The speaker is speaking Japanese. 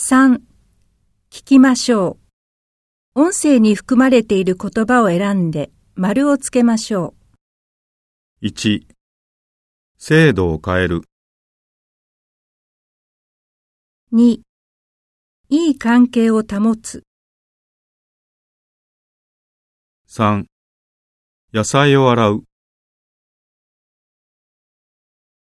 3. 聞きましょう。音声に含まれている言葉を選んで丸をつけましょう1制度を変える。2. いい関係を保つ。3野菜を洗う